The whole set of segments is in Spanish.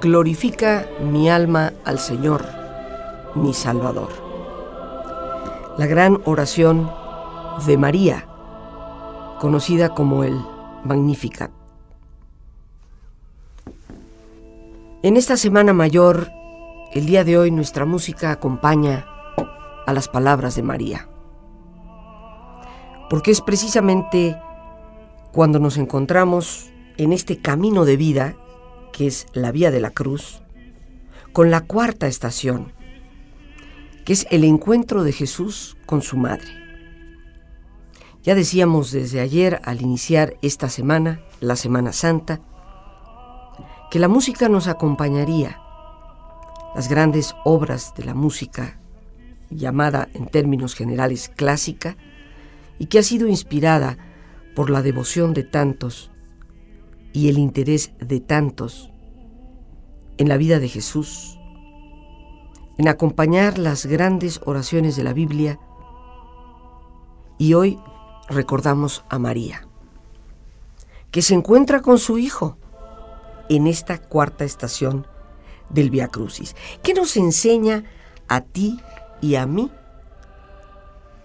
Glorifica mi alma al Señor, mi Salvador. La gran oración de María, conocida como el Magnificat. En esta Semana Mayor, el día de hoy nuestra música acompaña a las palabras de María. Porque es precisamente cuando nos encontramos en este camino de vida que es la Vía de la Cruz, con la cuarta estación, que es el encuentro de Jesús con su madre. Ya decíamos desde ayer al iniciar esta semana, la Semana Santa, que la música nos acompañaría. Las grandes obras de la música, llamada en términos generales clásica, y que ha sido inspirada por la devoción de tantos y el interés de tantos en la vida de Jesús, en acompañar las grandes oraciones de la Biblia y hoy recordamos a María, que se encuentra con su Hijo en esta cuarta estación del Via Crucis. ¿Qué nos enseña a ti y a mí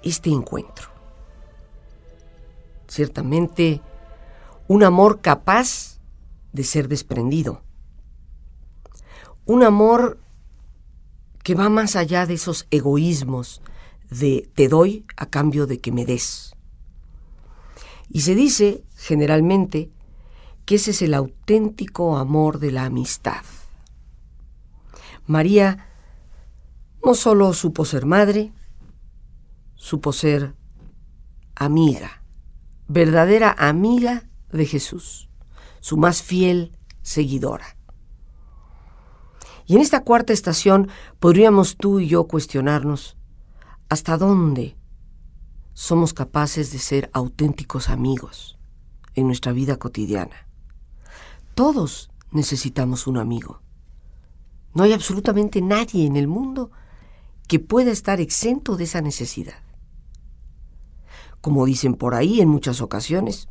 este encuentro? Ciertamente, un amor capaz de ser desprendido, un amor que va más allá de esos egoísmos de te doy a cambio de que me des. Y se dice generalmente que ese es el auténtico amor de la amistad. María no solo supo ser madre, supo ser amiga, verdadera amiga de Jesús, su más fiel seguidora. Y en esta cuarta estación podríamos tú y yo cuestionarnos hasta dónde somos capaces de ser auténticos amigos en nuestra vida cotidiana. Todos necesitamos un amigo. No hay absolutamente nadie en el mundo que pueda estar exento de esa necesidad. Como dicen por ahí en muchas ocasiones,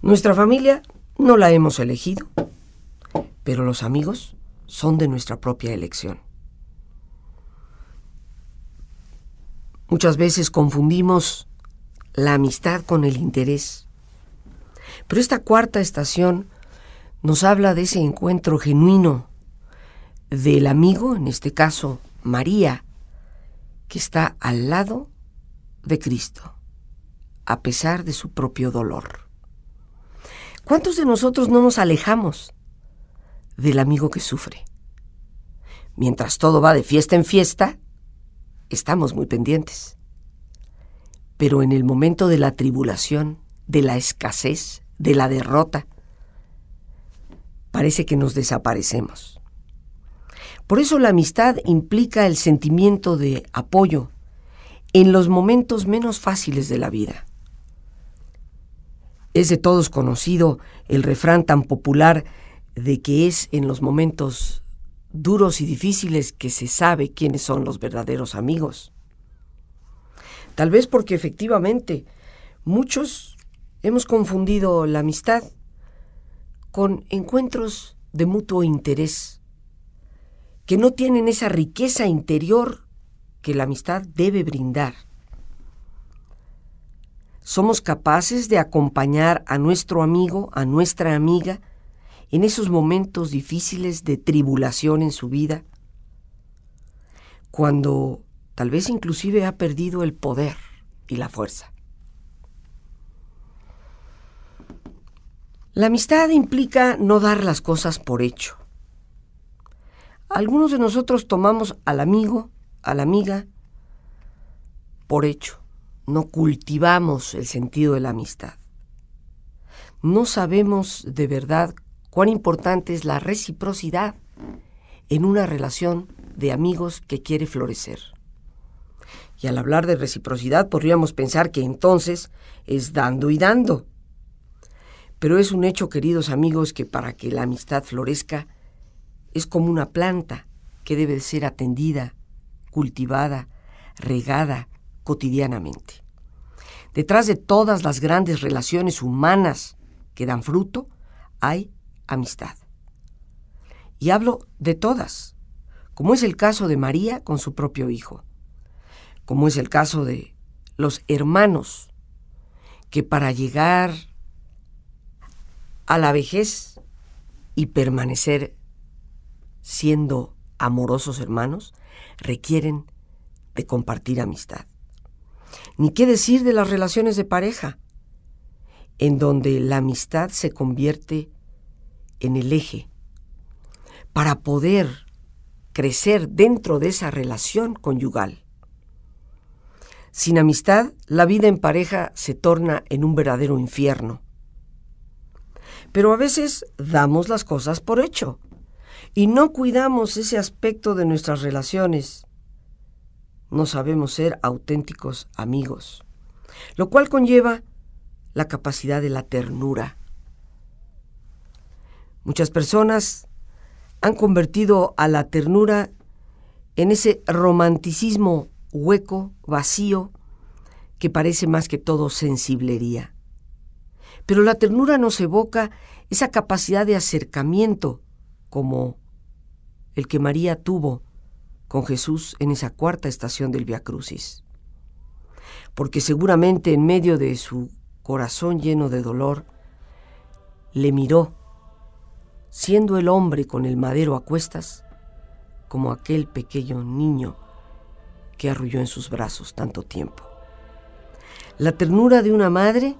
nuestra familia no la hemos elegido, pero los amigos son de nuestra propia elección. Muchas veces confundimos la amistad con el interés, pero esta cuarta estación nos habla de ese encuentro genuino del amigo, en este caso María, que está al lado de Cristo, a pesar de su propio dolor. ¿Cuántos de nosotros no nos alejamos del amigo que sufre? Mientras todo va de fiesta en fiesta, estamos muy pendientes. Pero en el momento de la tribulación, de la escasez, de la derrota, parece que nos desaparecemos. Por eso la amistad implica el sentimiento de apoyo en los momentos menos fáciles de la vida. Es de todos conocido el refrán tan popular de que es en los momentos duros y difíciles que se sabe quiénes son los verdaderos amigos. Tal vez porque efectivamente muchos hemos confundido la amistad con encuentros de mutuo interés, que no tienen esa riqueza interior que la amistad debe brindar somos capaces de acompañar a nuestro amigo, a nuestra amiga, en esos momentos difíciles de tribulación en su vida, cuando tal vez inclusive ha perdido el poder y la fuerza. La amistad implica no dar las cosas por hecho. Algunos de nosotros tomamos al amigo, a la amiga, por hecho no cultivamos el sentido de la amistad. no sabemos de verdad cuán importante es la reciprocidad en una relación de amigos que quiere florecer. Y al hablar de reciprocidad podríamos pensar que entonces es dando y dando. Pero es un hecho, queridos amigos, que para que la amistad florezca es como una planta que debe ser atendida, cultivada, regada cotidianamente. Detrás de todas las grandes relaciones humanas que dan fruto, hay amistad. Y hablo de todas, como es el caso de María con su propio hijo, como es el caso de los hermanos, que para llegar a la vejez y permanecer siendo amorosos hermanos, requieren de compartir amistad. Ni qué decir de las relaciones de pareja, en donde la amistad se convierte en el eje para poder crecer dentro de esa relación conyugal. Sin amistad, la vida en pareja se torna en un verdadero infierno. Pero a veces damos las cosas por hecho y no cuidamos ese aspecto de nuestras relaciones. No sabemos ser auténticos amigos, lo cual conlleva la capacidad de la ternura. Muchas personas han convertido a la ternura en ese romanticismo hueco, vacío, que parece más que todo sensiblería. Pero la ternura nos evoca esa capacidad de acercamiento como el que María tuvo con Jesús en esa cuarta estación del Via Crucis. Porque seguramente en medio de su corazón lleno de dolor, le miró siendo el hombre con el madero a cuestas, como aquel pequeño niño que arrulló en sus brazos tanto tiempo. La ternura de una madre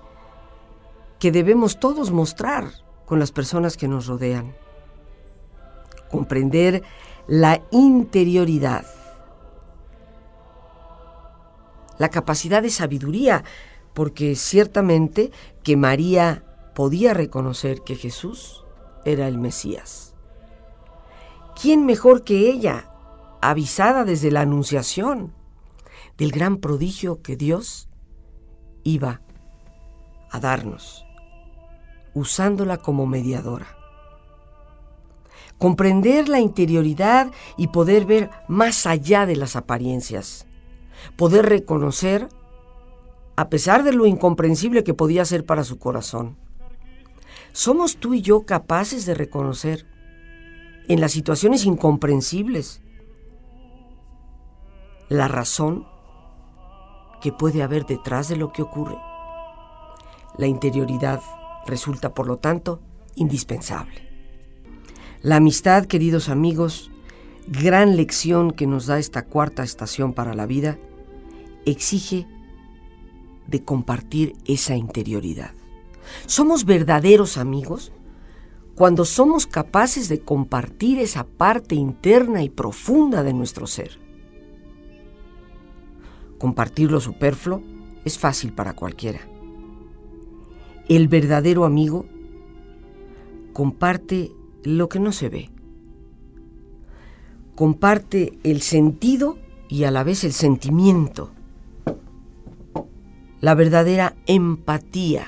que debemos todos mostrar con las personas que nos rodean. Comprender la interioridad, la capacidad de sabiduría, porque ciertamente que María podía reconocer que Jesús era el Mesías. ¿Quién mejor que ella, avisada desde la Anunciación del gran prodigio que Dios iba a darnos, usándola como mediadora? Comprender la interioridad y poder ver más allá de las apariencias, poder reconocer, a pesar de lo incomprensible que podía ser para su corazón, ¿Somos tú y yo capaces de reconocer en las situaciones incomprensibles la razón que puede haber detrás de lo que ocurre? La interioridad resulta, por lo tanto, indispensable. La amistad, queridos amigos, gran lección que nos da esta cuarta estación para la vida, exige de compartir esa interioridad. Somos verdaderos amigos cuando somos capaces de compartir esa parte interna y profunda de nuestro ser. Compartir lo superfluo es fácil para cualquiera. El verdadero amigo comparte lo que no se ve. Comparte el sentido y a la vez el sentimiento. La verdadera empatía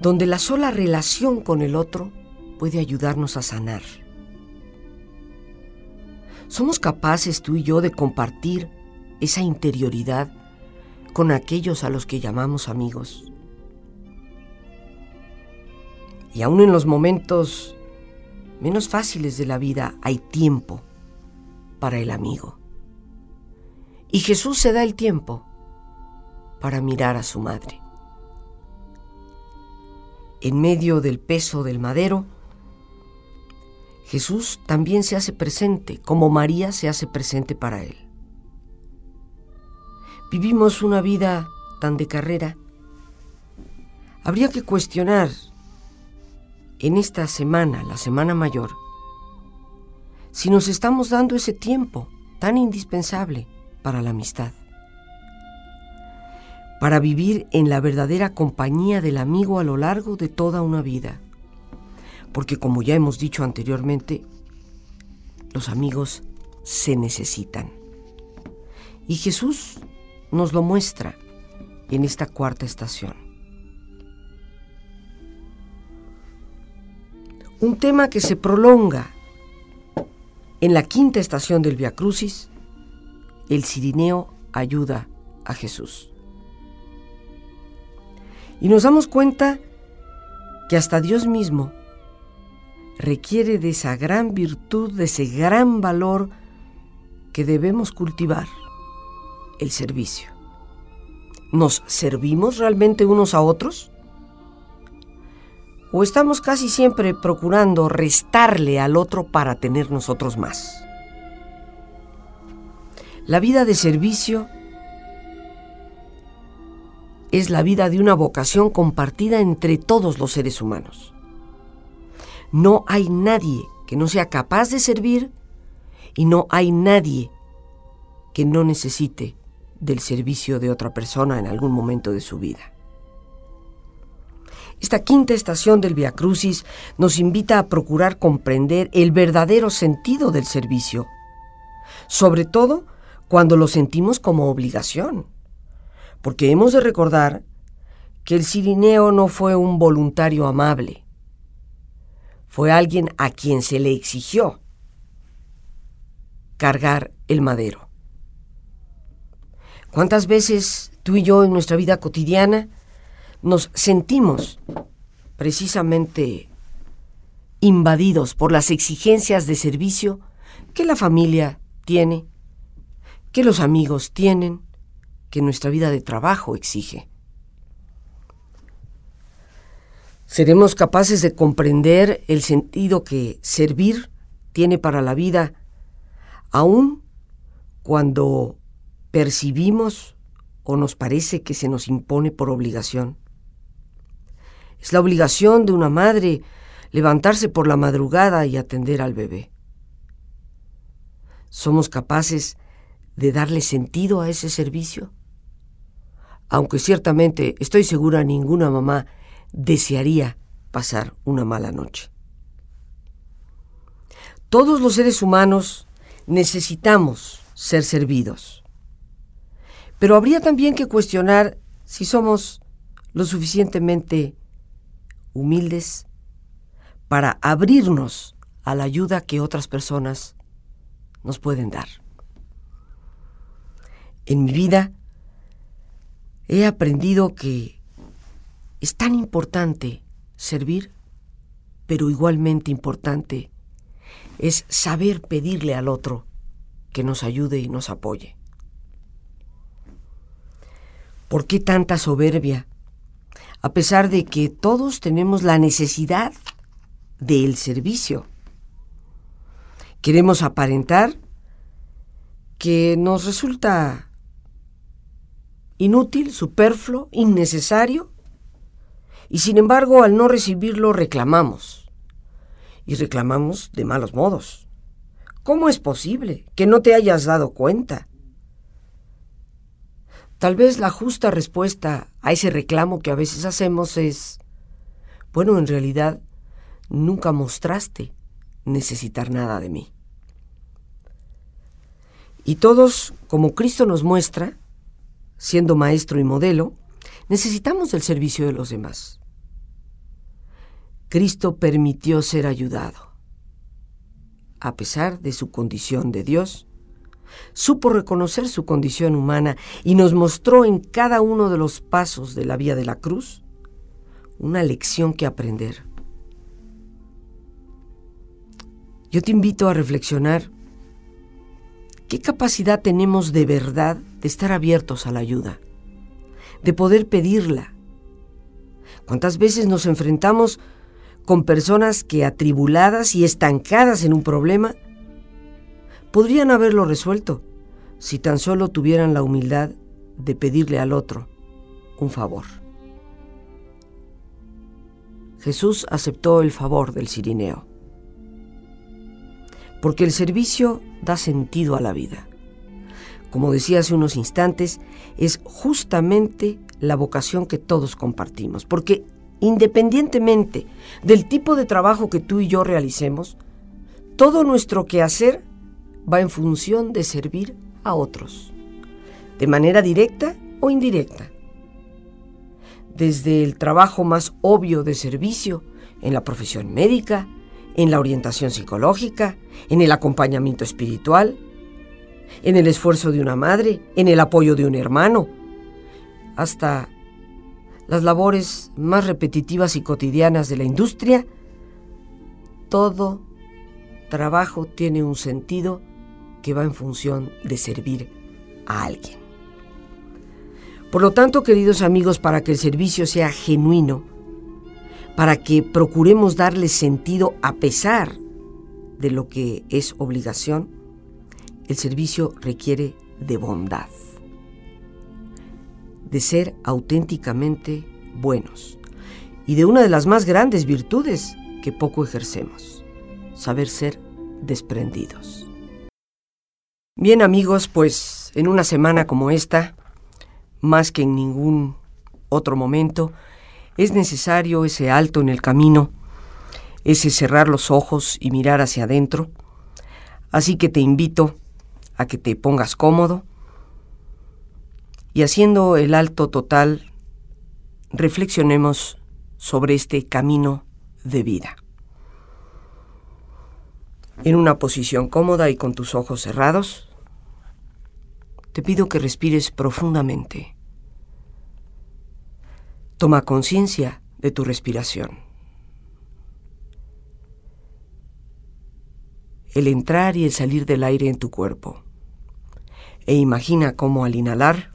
donde la sola relación con el otro puede ayudarnos a sanar. ¿Somos capaces tú y yo de compartir esa interioridad con aquellos a los que llamamos amigos? Y aún en los momentos menos fáciles de la vida hay tiempo para el amigo. Y Jesús se da el tiempo para mirar a su madre en medio del peso del madero, Jesús también se hace presente, como María se hace presente para Él. Vivimos una vida tan de carrera. Habría que cuestionar en esta semana, la Semana Mayor, si nos estamos dando ese tiempo tan indispensable para la amistad. Para vivir en la verdadera compañía del amigo a lo largo de toda una vida. Porque como ya hemos dicho anteriormente, los amigos se necesitan. Y Jesús nos lo muestra en esta cuarta estación. Un tema que se prolonga en la quinta estación del Via Crucis, el Cirineo ayuda a Jesús. Y nos damos cuenta que hasta Dios mismo requiere de esa gran virtud, de ese gran valor que debemos cultivar, el servicio. ¿Nos servimos realmente unos a otros? ¿O estamos casi siempre procurando restarle al otro para tener nosotros más? La vida de servicio es la vida de una vocación compartida entre todos los seres humanos. No hay nadie que no sea capaz de servir y no hay nadie que no necesite del servicio de otra persona en algún momento de su vida. Esta quinta estación del Via Crucis nos invita a procurar comprender el verdadero sentido del servicio, sobre todo cuando lo sentimos como obligación porque hemos de recordar que el Cirineo no fue un voluntario amable, fue alguien a quien se le exigió cargar el madero. ¿Cuántas veces tú y yo en nuestra vida cotidiana nos sentimos precisamente invadidos por las exigencias de servicio que la familia tiene, que los amigos tienen, que nuestra vida de trabajo exige. ¿Seremos capaces de comprender el sentido que servir tiene para la vida, aun cuando percibimos o nos parece que se nos impone por obligación? Es la obligación de una madre levantarse por la madrugada y atender al bebé. ¿Somos capaces de darle sentido a ese servicio? Aunque ciertamente estoy segura ninguna mamá desearía pasar una mala noche. Todos los seres humanos necesitamos ser servidos, pero habría también que cuestionar si somos lo suficientemente humildes para abrirnos a la ayuda que otras personas nos pueden dar. En mi vida he aprendido que es tan importante servir, pero igualmente importante es saber pedirle al otro que nos ayude y nos apoye. ¿Por qué tanta soberbia? A pesar de que todos tenemos la necesidad del servicio. Queremos aparentar que nos resulta inútil, superfluo, innecesario, y sin embargo al no recibirlo reclamamos, y reclamamos de malos modos. ¿Cómo es posible que no te hayas dado cuenta? Tal vez la justa respuesta a ese reclamo que a veces hacemos es, bueno, en realidad nunca mostraste necesitar nada de mí. Y todos, como Cristo nos muestra, siendo maestro y modelo, necesitamos el servicio de los demás. Cristo permitió ser ayudado. A pesar de su condición de Dios, supo reconocer su condición humana y nos mostró en cada uno de los pasos de la vía de la cruz una lección que aprender. Yo te invito a reflexionar ¿Qué capacidad tenemos de verdad de estar abiertos a la ayuda? De poder pedirla. ¿Cuántas veces nos enfrentamos con personas que atribuladas y estancadas en un problema podrían haberlo resuelto si tan solo tuvieran la humildad de pedirle al otro un favor? Jesús aceptó el favor del Cirineo porque el servicio da sentido a la vida. como decía hace unos instantes, es justamente la vocación que todos compartimos, porque independientemente del tipo de trabajo que tú y yo realicemos, todo nuestro quehacer va en función de servir a otros, de manera directa o indirecta. Desde el trabajo más obvio de servicio en la profesión médica, en la orientación psicológica, en el acompañamiento espiritual, en el esfuerzo de una madre, en el apoyo de un hermano, hasta las labores más repetitivas y cotidianas de la industria, todo trabajo tiene un sentido que va en función de servir a alguien. Por lo tanto, queridos amigos, para que el servicio sea genuino, para que procuremos darle sentido a pesar de lo que es obligación, el servicio requiere de bondad, de ser auténticamente buenos y de una de las más grandes virtudes que poco ejercemos, saber ser desprendidos. Bien amigos, pues en una semana como esta, más que en ningún otro momento, es necesario ese alto en el camino, ese cerrar los ojos y mirar hacia adentro. Así que te invito a que te pongas cómodo y haciendo el alto total, reflexionemos sobre este camino de vida. En una posición cómoda y con tus ojos cerrados, te pido que respires profundamente. Toma conciencia de tu respiración. El entrar y el salir del aire en tu cuerpo. E imagina cómo al inhalar,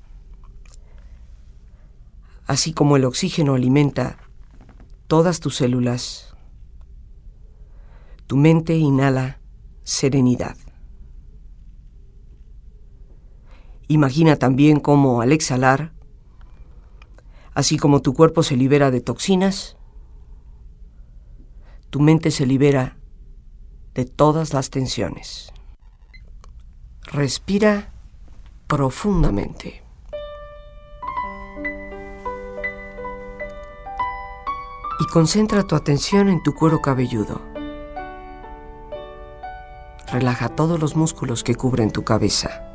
así como el oxígeno alimenta todas tus células, tu mente inhala serenidad. Imagina también cómo al exhalar, así como tu cuerpo se libera de toxinas, tu mente se libera de todas las tensiones. Respira profundamente. Y concentra tu atención en tu cuero cabelludo. Relaja todos los músculos que cubren tu cabeza.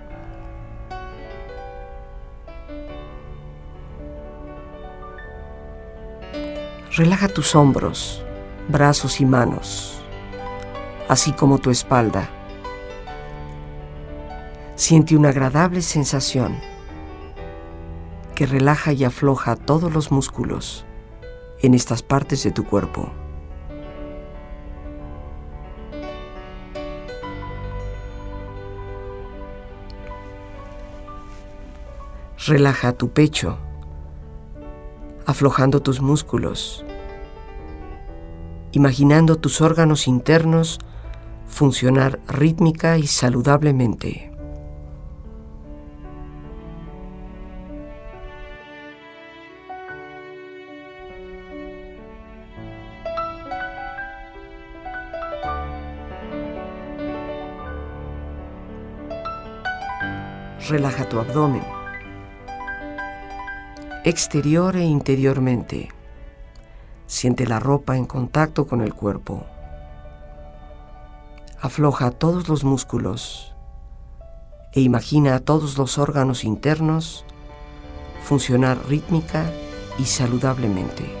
Relaja tus hombros, brazos y manos, así como tu espalda. Siente una agradable sensación que relaja y afloja todos los músculos en estas partes de tu cuerpo. Relaja tu pecho aflojando tus músculos, imaginando tus órganos internos funcionar rítmica y saludablemente. Relaja tu abdomen exterior e interiormente. Siente la ropa en contacto con el cuerpo. Afloja todos los músculos e imagina a todos los órganos internos funcionar rítmica y saludablemente.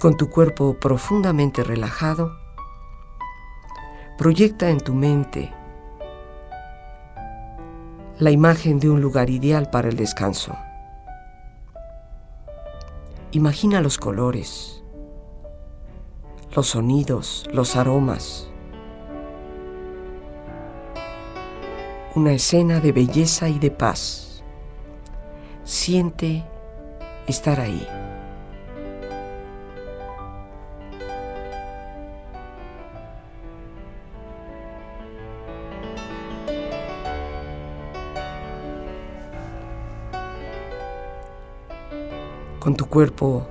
Con tu cuerpo profundamente relajado, proyecta en tu mente la imagen de un lugar ideal para el descanso. Imagina los colores, los sonidos, los aromas. Una escena de belleza y de paz. Siente estar ahí. Con tu cuerpo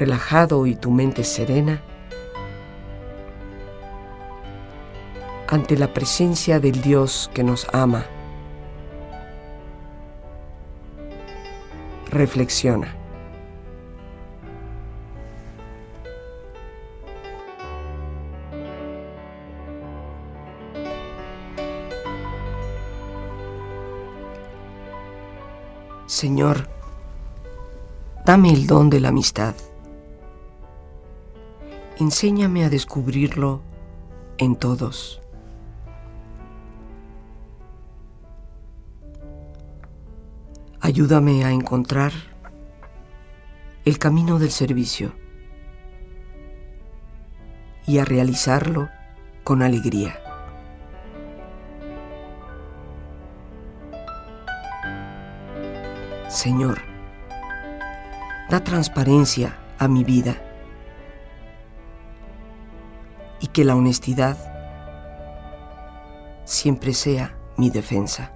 relajado y tu mente serena, ante la presencia del Dios que nos ama. Reflexiona. Señor, Dame el don de la amistad. Enséñame a descubrirlo en todos. Ayúdame a encontrar el camino del servicio y a realizarlo con alegría. Señor, da transparencia a mi vida y que la honestidad siempre sea mi defensa.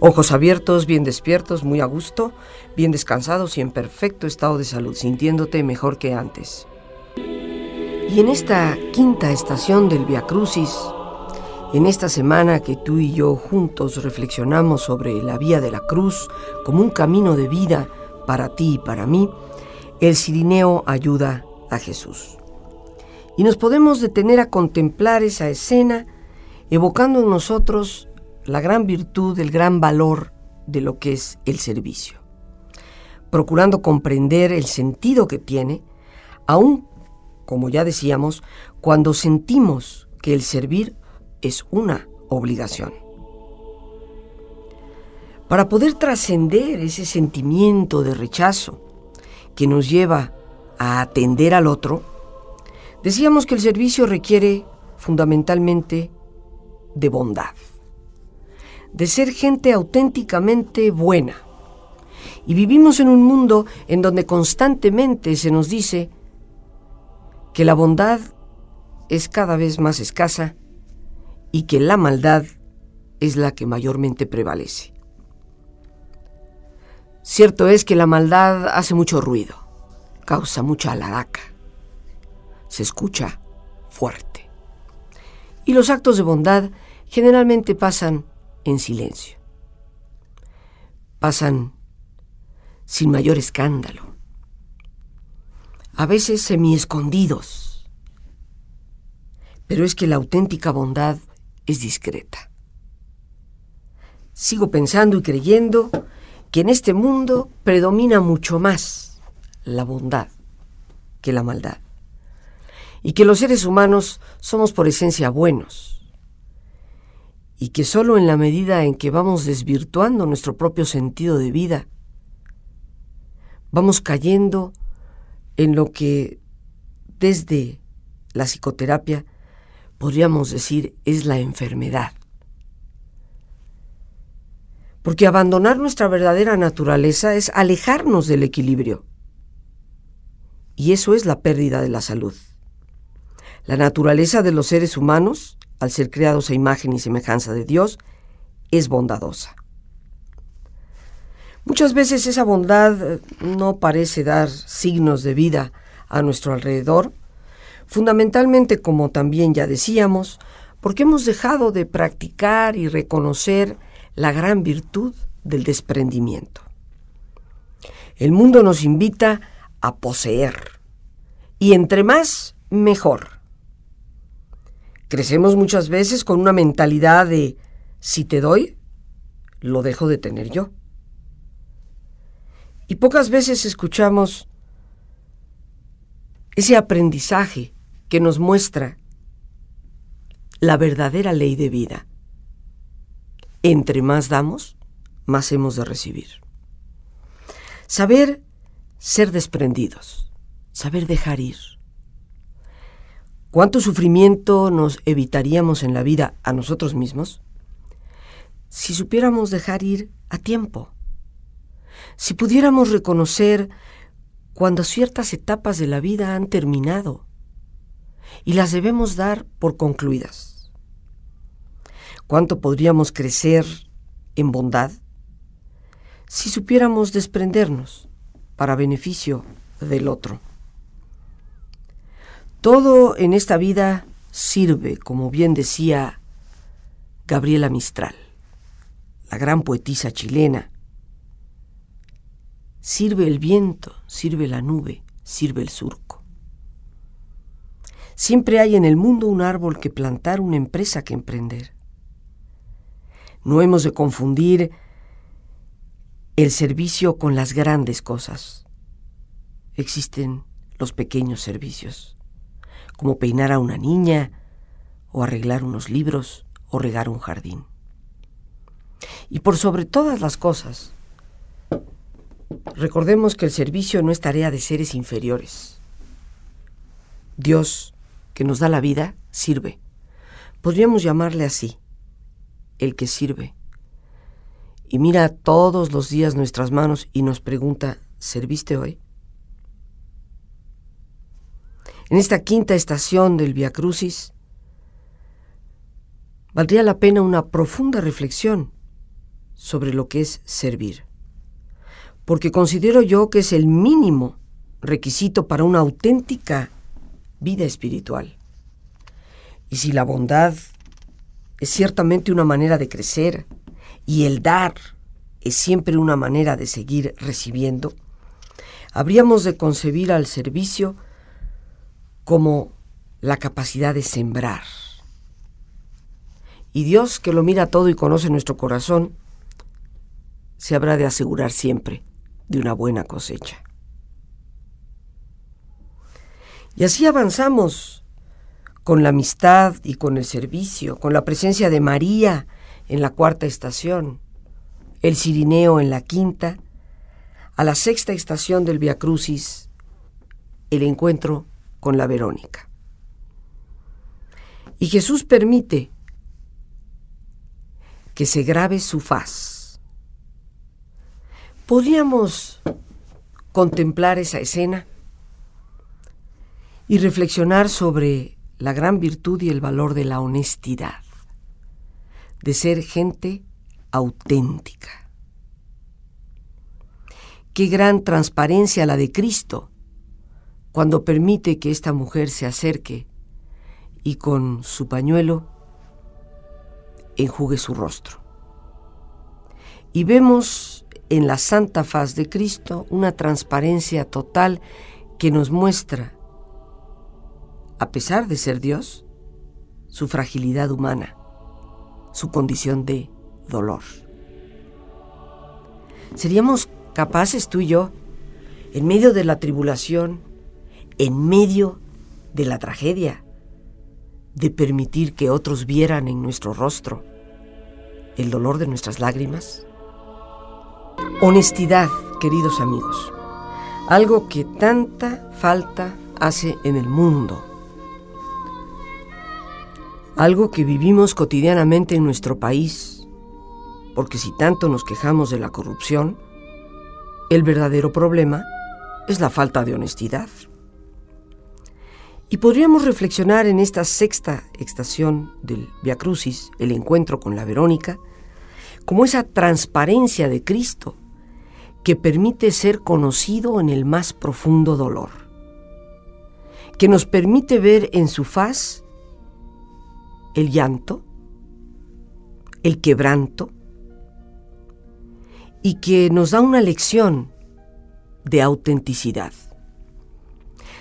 Ojos abiertos, bien despiertos, muy a gusto, bien descansados y en perfecto estado de salud, sintiéndote mejor que antes. Y en esta quinta estación del Via Crucis, en esta semana que tú y yo juntos reflexionamos sobre la vía de la cruz como un camino de vida para ti y para mí, el Cirineo ayuda a Jesús. Y nos podemos detener a contemplar esa escena, evocando en nosotros la gran virtud, el gran valor de lo que es el servicio, procurando comprender el sentido que tiene, aún, como ya decíamos, cuando sentimos que el servir es una obligación. Para poder trascender ese sentimiento de rechazo que nos lleva a atender al otro, decíamos que el servicio requiere fundamentalmente de bondad de ser gente auténticamente buena. Y vivimos en un mundo en donde constantemente se nos dice que la bondad es cada vez más escasa y que la maldad es la que mayormente prevalece. Cierto es que la maldad hace mucho ruido, causa mucha alaraca, se escucha fuerte. Y los actos de bondad generalmente pasan en silencio. Pasan sin mayor escándalo, a veces semi escondidos, pero es que la auténtica bondad es discreta. Sigo pensando y creyendo que en este mundo predomina mucho más la bondad que la maldad, y que los seres humanos somos por esencia buenos y que solo en la medida en que vamos desvirtuando nuestro propio sentido de vida, vamos cayendo en lo que desde la psicoterapia podríamos decir es la enfermedad. Porque abandonar nuestra verdadera naturaleza es alejarnos del equilibrio. Y eso es la pérdida de la salud. La naturaleza de los seres humanos, al ser creados a imagen y semejanza de Dios, es bondadosa. Muchas veces esa bondad eh, no parece dar signos de vida a nuestro alrededor, fundamentalmente como también ya decíamos, porque hemos dejado de practicar y reconocer la gran virtud del desprendimiento. El mundo nos invita a poseer, y entre más, mejor. Crecemos muchas veces con una mentalidad de si te doy, lo dejo de tener yo. Y pocas veces escuchamos ese aprendizaje que nos muestra la verdadera ley de vida. Entre más damos, más hemos de recibir. Saber ser desprendidos, saber dejar ir. ¿Cuánto sufrimiento nos evitaríamos en la vida a nosotros mismos si supiéramos dejar ir a tiempo? Si pudiéramos reconocer cuando ciertas etapas de la vida han terminado y las debemos dar por concluidas. ¿Cuánto podríamos crecer en bondad si supiéramos desprendernos para beneficio del otro? Todo en esta vida sirve, como bien decía Gabriela Mistral, la gran poetisa chilena. Sirve el viento, sirve la nube, sirve el surco. Siempre hay en el mundo un árbol que plantar, una empresa que emprender. No hemos de confundir el servicio con las grandes cosas. Existen los pequeños servicios como peinar a una niña, o arreglar unos libros, o regar un jardín. Y por sobre todas las cosas, recordemos que el servicio no es tarea de seres inferiores. Dios, que nos da la vida, sirve. Podríamos llamarle así, el que sirve. Y mira todos los días nuestras manos y nos pregunta, ¿serviste hoy? En esta quinta estación del Via Crucis, valdría la pena una profunda reflexión sobre lo que es servir. Porque considero yo que es el mínimo requisito para una auténtica vida espiritual. Y si la bondad es ciertamente una manera de crecer y el dar es siempre una manera de seguir recibiendo, habríamos de concebir al servicio como la capacidad de sembrar. Y Dios, que lo mira todo y conoce nuestro corazón, se habrá de asegurar siempre de una buena cosecha. Y así avanzamos con la amistad y con el servicio, con la presencia de María en la cuarta estación, el Cirineo en la quinta, a la sexta estación del Via Crucis, el encuentro con la Verónica. Y Jesús permite que se grabe su faz. ¿Podríamos contemplar esa escena y reflexionar sobre la gran virtud y el valor de la honestidad, de ser gente auténtica? Qué gran transparencia la de Cristo cuando permite que esta mujer se acerque y con su pañuelo enjugue su rostro. Y vemos en la santa faz de Cristo una transparencia total que nos muestra, a pesar de ser Dios, su fragilidad humana, su condición de dolor. ¿Seríamos capaces tú y yo, en medio de la tribulación, en medio de la tragedia, de permitir que otros vieran en nuestro rostro el dolor de nuestras lágrimas? Honestidad, queridos amigos. algo que tanta falta hace en el mundo, algo que vivimos cotidianamente en nuestro país, porque si tanto nos quejamos de la corrupción, el verdadero problema es la falta de honestidad. Y podríamos reflexionar en esta sexta estación del Via Crucis, el encuentro con la Verónica, como esa transparencia de Cristo que permite ser conocido en el más profundo dolor, que nos permite ver en su faz el llanto, el quebranto, y que nos da una lección de autenticidad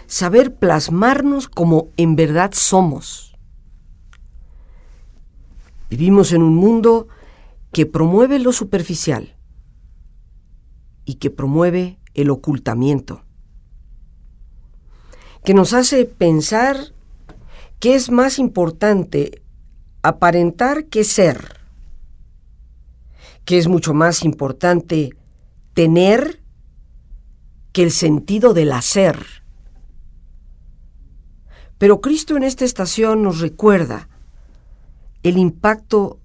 saber plasmarnos como en verdad somos. Vivimos en un mundo que promueve lo superficial y que promueve el ocultamiento, que nos hace pensar que es más importante aparentar que ser, que es mucho más importante tener que el sentido del hacer. Pero Cristo en esta estación nos recuerda el impacto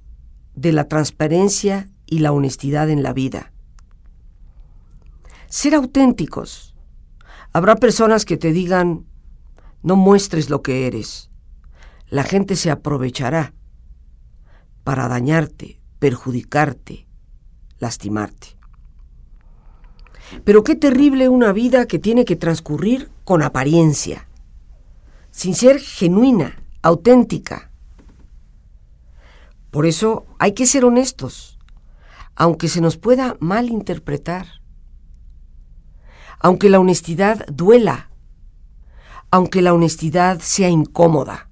de la transparencia y la honestidad en la vida. Ser auténticos. Habrá personas que te digan, no muestres lo que eres. La gente se aprovechará para dañarte, perjudicarte, lastimarte. Pero qué terrible una vida que tiene que transcurrir con apariencia sin ser genuina, auténtica. Por eso hay que ser honestos, aunque se nos pueda malinterpretar, aunque la honestidad duela, aunque la honestidad sea incómoda.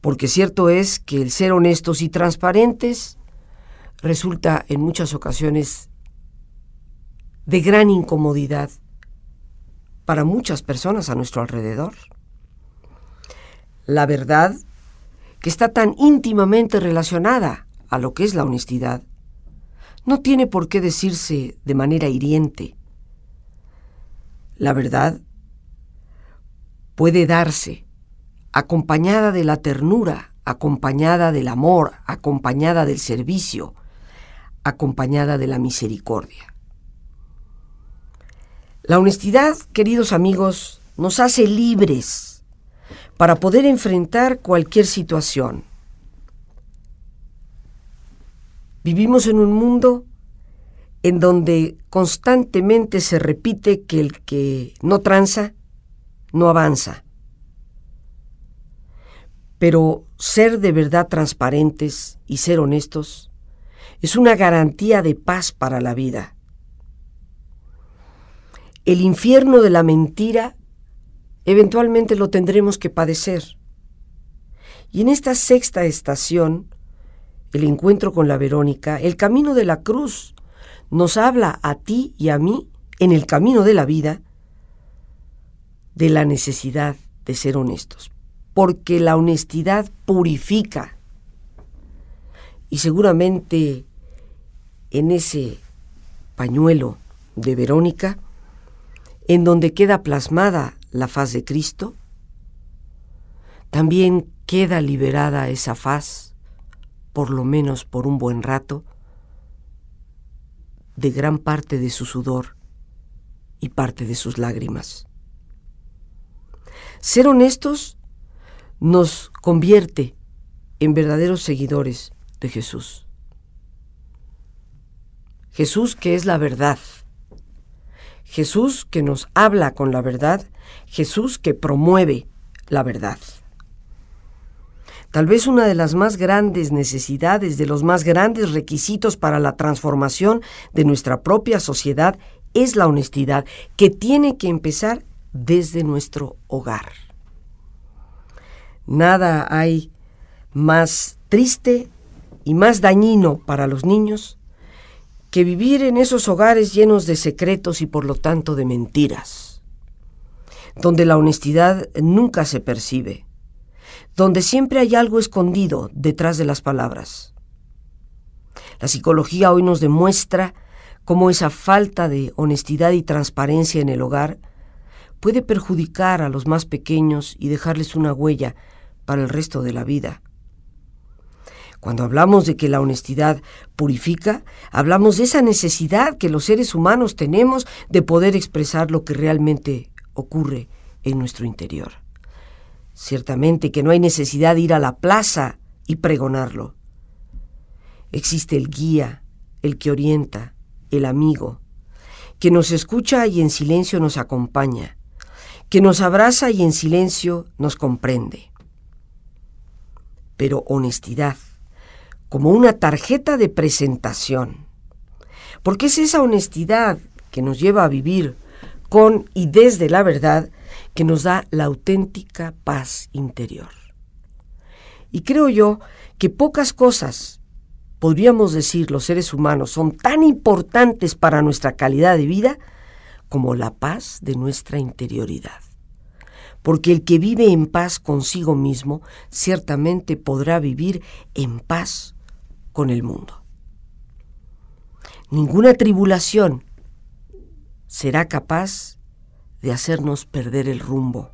Porque cierto es que el ser honestos y transparentes resulta en muchas ocasiones de gran incomodidad para muchas personas a nuestro alrededor. La verdad, que está tan íntimamente relacionada a lo que es la honestidad, no tiene por qué decirse de manera hiriente. La verdad puede darse acompañada de la ternura, acompañada del amor, acompañada del servicio, acompañada de la misericordia. La honestidad, queridos amigos, nos hace libres para poder enfrentar cualquier situación. Vivimos en un mundo en donde constantemente se repite que el que no tranza, no avanza. Pero ser de verdad transparentes y ser honestos es una garantía de paz para la vida el infierno de la mentira eventualmente lo tendremos que padecer. Y en esta sexta estación, el encuentro con la Verónica, el camino de la cruz, nos habla a ti y a mí, en el camino de la vida, de la necesidad de ser honestos, porque la honestidad purifica. Y seguramente en ese pañuelo de Verónica, en donde queda plasmada la faz de Cristo, también queda liberada esa faz, por lo menos por un buen rato, de gran parte de su sudor y parte de sus lágrimas. Ser honestos nos convierte en verdaderos seguidores de Jesús. Jesús que es la verdad Jesús que nos habla con la verdad, Jesús que promueve la verdad. Tal vez una de las más grandes necesidades, de los más grandes requisitos para la transformación de nuestra propia sociedad es la honestidad, que tiene que empezar desde nuestro hogar. Nada hay más triste y más dañino para los niños que vivir en esos hogares llenos de secretos y por lo tanto de mentiras, donde la honestidad nunca se percibe, donde siempre hay algo escondido detrás de las palabras. La psicología hoy nos demuestra cómo esa falta de honestidad y transparencia en el hogar puede perjudicar a los más pequeños y dejarles una huella para el resto de la vida. Cuando hablamos de que la honestidad purifica, hablamos de esa necesidad que los seres humanos tenemos de poder expresar lo que realmente ocurre en nuestro interior. Ciertamente que no hay necesidad de ir a la plaza y pregonarlo. Existe el guía, el que orienta, el amigo, que nos escucha y en silencio nos acompaña, que nos abraza y en silencio nos comprende. Pero honestidad, como una tarjeta de presentación. Porque es esa honestidad que nos lleva a vivir con y desde la verdad que nos da la auténtica paz interior. Y creo yo que pocas cosas, podríamos decir los seres humanos, son tan importantes para nuestra calidad de vida como la paz de nuestra interioridad. Porque el que vive en paz consigo mismo ciertamente podrá vivir en paz con el mundo. Ninguna tribulación será capaz de hacernos perder el rumbo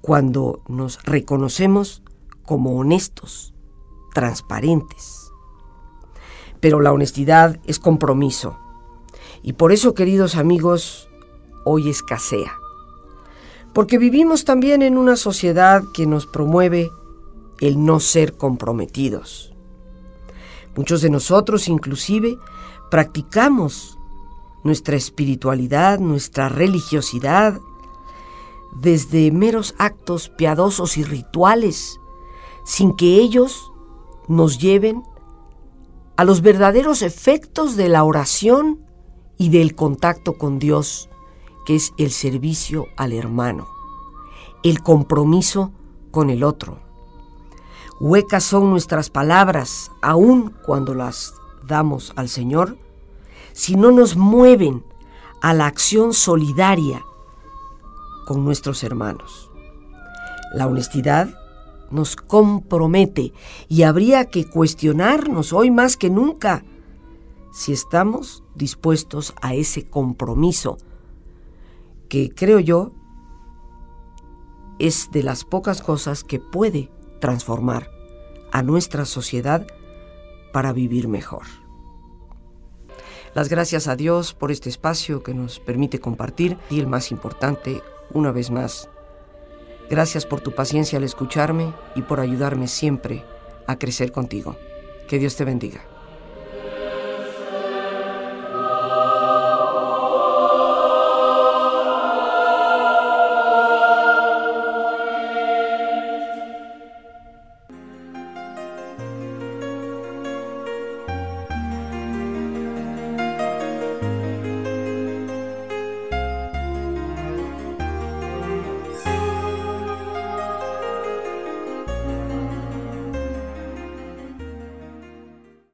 cuando nos reconocemos como honestos, transparentes. Pero la honestidad es compromiso. Y por eso, queridos amigos, hoy escasea. Porque vivimos también en una sociedad que nos promueve el no ser comprometidos. Muchos de nosotros inclusive practicamos nuestra espiritualidad, nuestra religiosidad, desde meros actos piadosos y rituales, sin que ellos nos lleven a los verdaderos efectos de la oración y del contacto con Dios, que es el servicio al hermano, el compromiso con el otro. Huecas son nuestras palabras, aun cuando las damos al Señor, si no nos mueven a la acción solidaria con nuestros hermanos. La honestidad nos compromete y habría que cuestionarnos hoy más que nunca si estamos dispuestos a ese compromiso que creo yo es de las pocas cosas que puede transformar a nuestra sociedad para vivir mejor. Las gracias a Dios por este espacio que nos permite compartir y el más importante, una vez más, gracias por tu paciencia al escucharme y por ayudarme siempre a crecer contigo. Que Dios te bendiga.